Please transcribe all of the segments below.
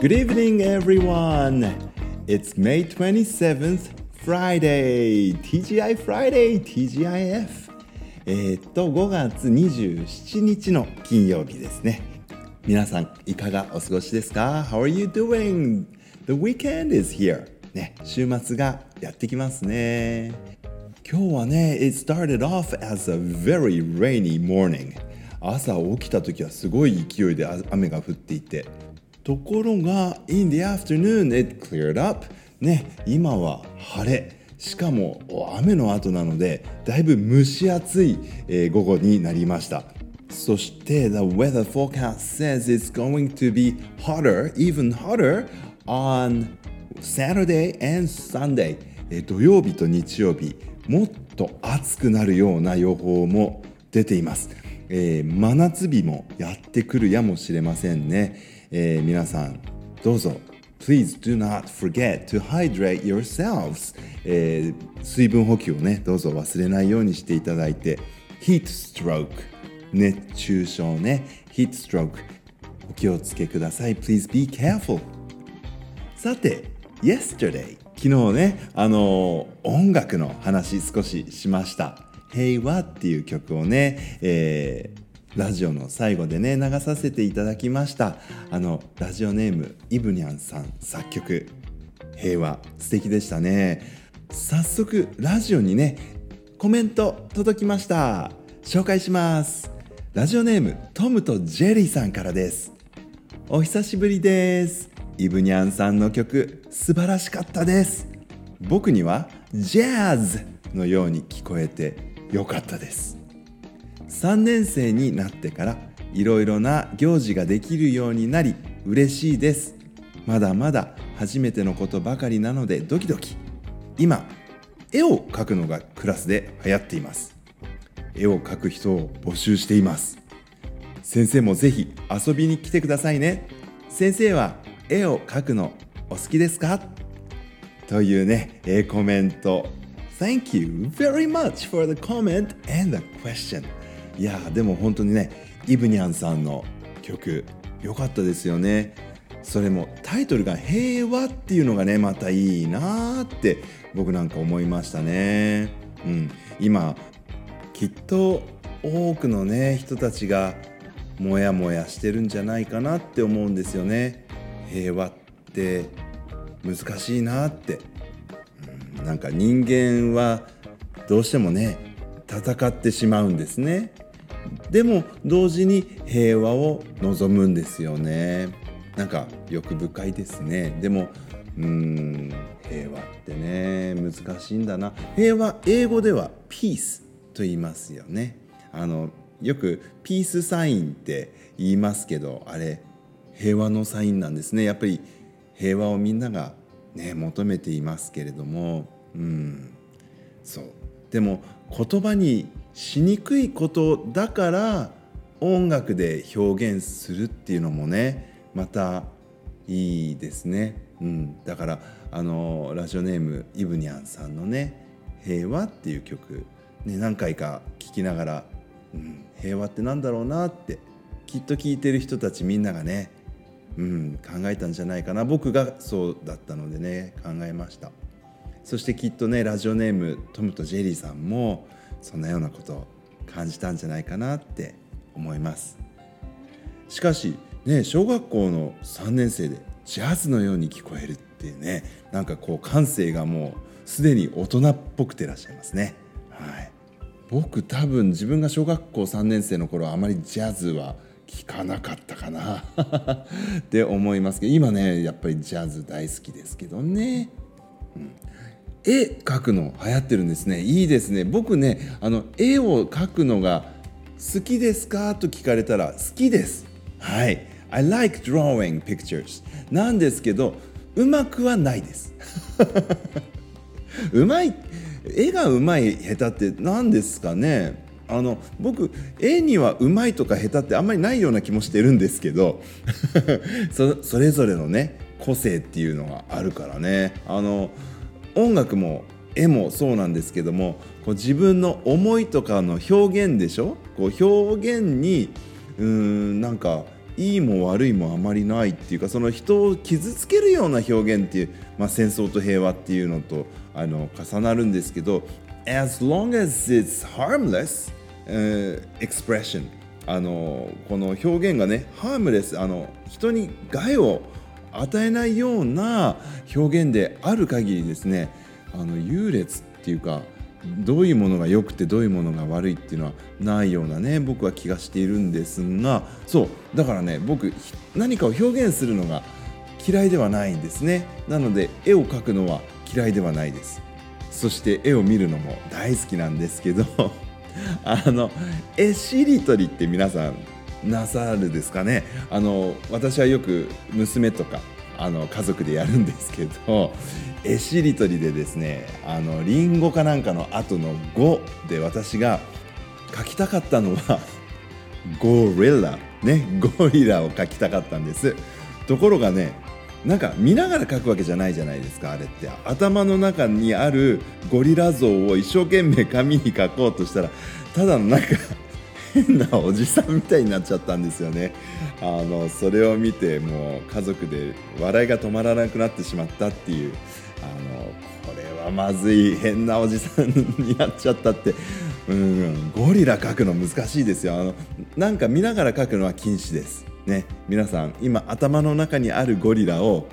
Good evening, everyone. It's May 27th, Friday. TGI Friday, TGIF. えっと、5月27日の金曜日ですね。皆さん、いかがお過ごしですか ?How are you doing? The weekend is here. ね、週末がやってきますね。今日はね、It started off as a very rainy morning. 朝起きた時はすごい勢いで雨が降っていてところが in the afternoon it cleared up ね今は晴れしかも雨の後なのでだいぶ蒸し暑い、えー、午後になりましたそして The weather forecast says it's going to be hotter, even hotter on Saturday and Sunday え土曜日と日曜日もっと暑くなるような予報も出ていますえー、真夏日もやってくるやもしれませんね、えー、皆さんどうぞ。Please do not forget to hydrate yourselves、えー、水分補給をねどうぞ忘れないようにしていただいて。Heat stroke 熱中症ね。Heat stroke お気をつけください。Please be careful. さて Yesterday 昨日ねあの音楽の話少ししました。平和っていう曲をね、えー、ラジオの最後でね流させていただきました。あのラジオネームイブニャンさん作曲。平和素敵でしたね。早速ラジオにねコメント届きました。紹介します。ラジオネームトムとジェリーさんからです。お久しぶりです。イブニャンさんの曲素晴らしかったです。僕にはジャズのように聞こえて良かったです。3年生になってからいろいろな行事ができるようになり嬉しいです。まだまだ初めてのことばかりなのでドキドキ。今絵を描くのがクラスで流行っています。絵を描く人を募集しています。先生もぜひ遊びに来てくださいね。先生は絵を描くのお好きですか？というね、えコメント。Thank you very much for the comment and the question. いやでも本当にね、イブニャンさんの曲、良かったですよね。それもタイトルが平和っていうのがね、またいいなって僕なんか思いましたね。うん、今、きっと多くのね、人たちがモヤモヤしてるんじゃないかなって思うんですよね。平和って難しいなってなんか人間はどうしてもね戦ってしまうんですね。でも同時に平和を望むんですよね。なんか欲深いですね。でもうん平和ってね難しいんだな。平和英語ではピースと言いますよね。あのよくピースサインって言いますけどあれ平和のサインなんですね。やっぱり平和をみんながね求めていますけれどもうんそう。でも言葉にしにくいことだから音楽で表現するっていうのもねまたいいですね、うん、だからあのラジオネームイブニャンさんのね「平和」っていう曲、ね、何回か聴きながら、うん、平和ってなんだろうなってきっと聞いてる人たちみんながねうん、考えたんじゃないかな。僕がそうだったのでね考えました。そしてきっとねラジオネームトムとジェリーさんもそんなようなことを感じたんじゃないかなって思います。しかしね小学校の3年生でジャズのように聞こえるっていうねなんかこう感性がもうすでに大人っぽくてらっしゃいますね。はい。僕多分自分が小学校3年生の頃あまりジャズは聞かなかったかな。って思いますけど今ねやっぱりジャズ大好きですけどね、うん、絵描くの流行ってるんですね。いいですね。僕ねあの絵を描くのが好きですかと聞かれたら好きです。はい。I like drawing pictures. なんですけどうまくはないです。うまい絵がうまい下手って何ですかね。あの僕絵にはうまいとか下手ってあんまりないような気もしてるんですけど そそれぞれのね個性っていうのがあるからね。あの音楽も絵もそうなんですけどもこう自分の思いとかの表現でしょ？こう表現にうーんなんかいいも悪いもあまりないっていうかその人を傷つけるような表現っていう、まあ、戦争と平和っていうのとあの重なるんですけど as long as it's harmless、uh, expression あのこの表現がねハームレスあの人に害を与えないような表現である限りですねあの優劣っていうかどういうものが良くてどういうものが悪いっていうのはないようなね僕は気がしているんですがそうだからね僕何かを表現するのが嫌いではないんですね。なので絵を描くのは嫌いではないです。そして絵を見るのも大好きなんですけど。あの絵しりとりって皆さんなさるですかね？あの私はよく娘とかあの家族でやるんですけど絵しりとりでですねあのリンゴかなんかの後の「5」で私が書きたかったのはゴリラ。ねゴリラを書きたかったんです。ところがねなんか見ながら書くわけじゃないじゃないですかあれって。頭の中にあるゴリラ像を一生懸命紙に書こうとしたらただのなんか変なおじさんみたいになっちゃったんですよね。あのそれを見てもう家族で笑いが止まらなくなってしまったっていう。あのこれはまずい変なおじさんになっちゃったって。うんゴリラ描くの難しいですよ。あのなんか見ながら描くのは禁止です。ね皆さん今頭の中にあるゴリラを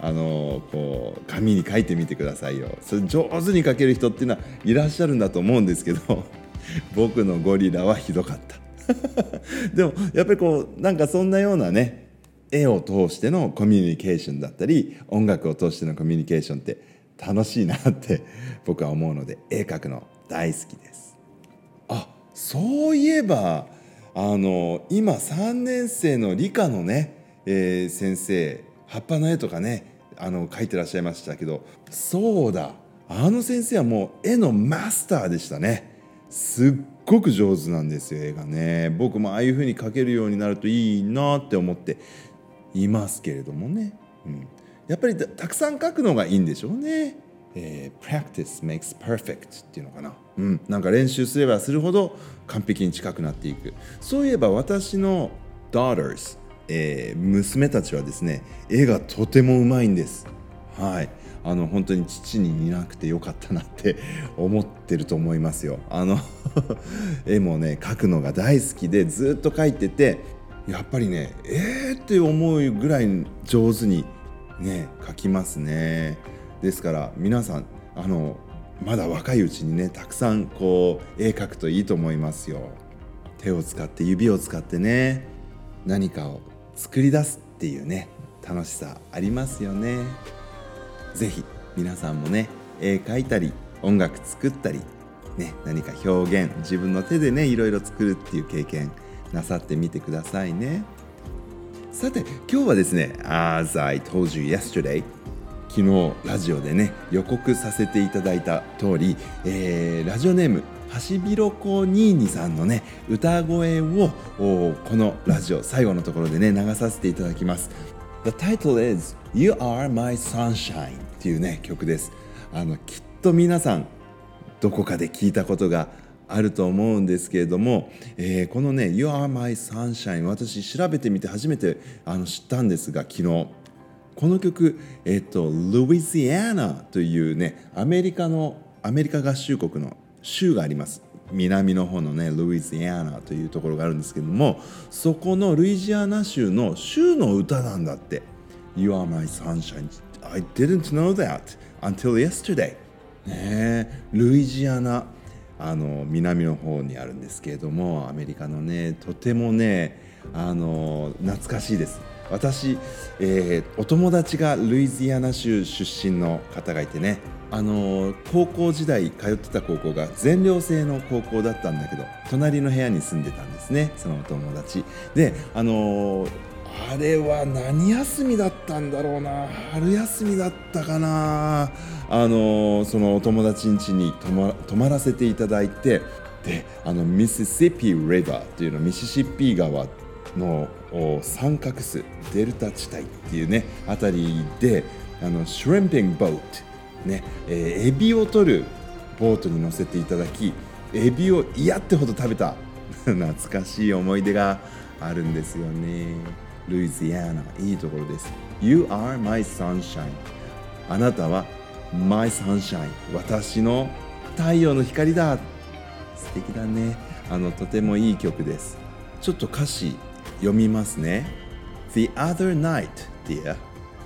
あのこう紙に書いてみてくださいよ。それ上手に描ける人っていうのはいらっしゃるんだと思うんですけど 僕のゴリラはひどかった。でもやっぱりこうなんかそんなようなね絵を通してのコミュニケーションだったり音楽を通してのコミュニケーションって楽しいなって僕は思うので絵描くの大好きです。あそういえばあの今3年生の理科のね、えー、先生葉っぱの絵とかねあの描いてらっしゃいましたけどそうだあの先生はもう絵のマスターでしたね。すっごく上手なんですよ絵がね。僕もああいう風に描けるようになるといいなって思っていますけれどもね、うん、やっぱりたくさん描くのがいいんでしょうね、えー、practice makes perfect っていうのかな、うん、なんか練習すればするほど完璧に近くなっていく。そういえば私の daughters、えー、娘たちはですね絵がとてもうまいんです。はい。あの本当に父にいなくてよかったなって 思ってると思いますよ。あの 絵もね描くのが大好きでずっと描いててやっぱりねえーって思うぐらい上手にね描きますね。ですから皆さんあのまだ若いうちにねたくさんこう絵描くといいと思いますよ。手を使って指を使ってね何かを作り出すっていうね楽しさありますよね。ぜひ皆さんもね絵描いたり音楽作ったり、ね、何か表現自分の手でねいろいろ作るっていう経験なさってみてくださいねさて今日はですね As I told you yesterday 昨日ラジオでね予告させていただいた通り、えー、ラジオネームハシビロコニーニさんのね歌声をこのラジオ最後のところでね流させていただきます。The title is You Are My Sunshine っていうね曲です。あのきっと皆さんどこかで聞いたことがあると思うんですけれども、えー、このね「You Are My Sunshine」私調べてみて初めてあの知ったんですが昨日。この曲、えっ、と、ルイジアナというねアメリカのアメリカ合衆国の州があります。南の方のねルイジアナというところがあるんですけどもそこのルイジアナ州の州の歌なんだって。You are my sunshine. I didn't know that until yesterday. ねルイジアナあの南の方にあるんですけれどもアメリカのねとてもねあの懐かしいです。私、えー、お友達がルイジアナ州出身の方がいてねあの高校時代通ってた高校が全寮制の高校だったんだけど隣の部屋に住んでたんですねそのお友達。であのあれは何休みだったんだろうな春休みだったかなあのそのお友達ん家に泊ま泊まらせていただいてであのミシシッピーリバーというのミシシッピー川の三角州デルタ地帯っていうね辺りであのシュレンピングボートね、えー、エビを取るボートに乗せていただきエビを嫌ってほど食べた 懐かしい思い出があるんですよね。ルイジアナいいところです。You are my sunshine あなたは my sunshine 私の太陽の光だ。素敵だね。あのとてもいい曲です。ちょっと歌詞読みますね The other night, dear,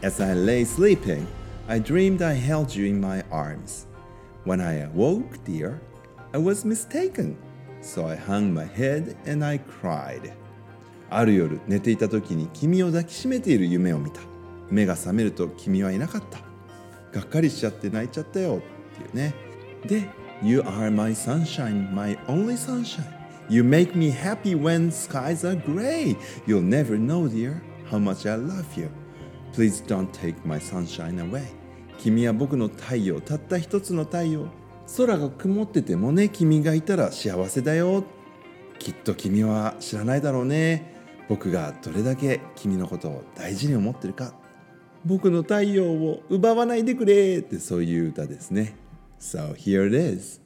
as I lay sleeping, I dreamed I held you in my arms. When I awoke, dear, I was mistaken. So I hung my head and I cried. ある夜寝ていた時に君を抱きしめている夢を見た。目が覚めると君はいなかった。がっかりしちゃって泣いちゃったよっていうね。で、You are my sunshine, my only sunshine. You make me happy when skies are gray. You'll never know, dear, how much I love you. Please don't take my sunshine away. 君は僕の太陽、たった一つの太陽。空が曇っててもね、君がいたら幸せだよ。きっと君は知らないだろうね。僕がどれだけ君のことを大事に思ってるか。僕の太陽を奪わないでくれってそういう歌ですね。So here it is.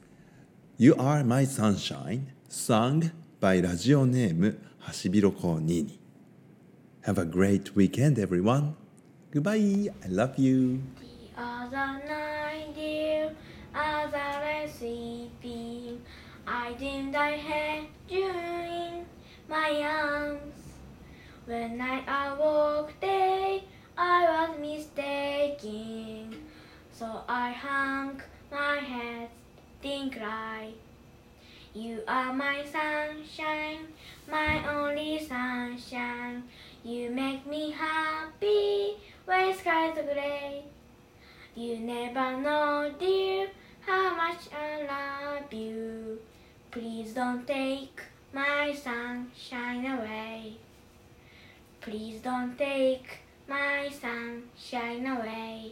You are my sunshine, sung by ラジオネームハシビロコニーニ。Have a great weekend, everyone. Goodbye. I love you. The other night, dear, as I lay sleeping, I dreamed I had you in my arms. When I awoke, day, I was mistaken. So I hung my head and cried. You are my sunshine, my only sunshine. You make me happy when skies are gray. You never know, dear, how much I love you. Please don't take my sunshine away. Please don't take my sunshine away.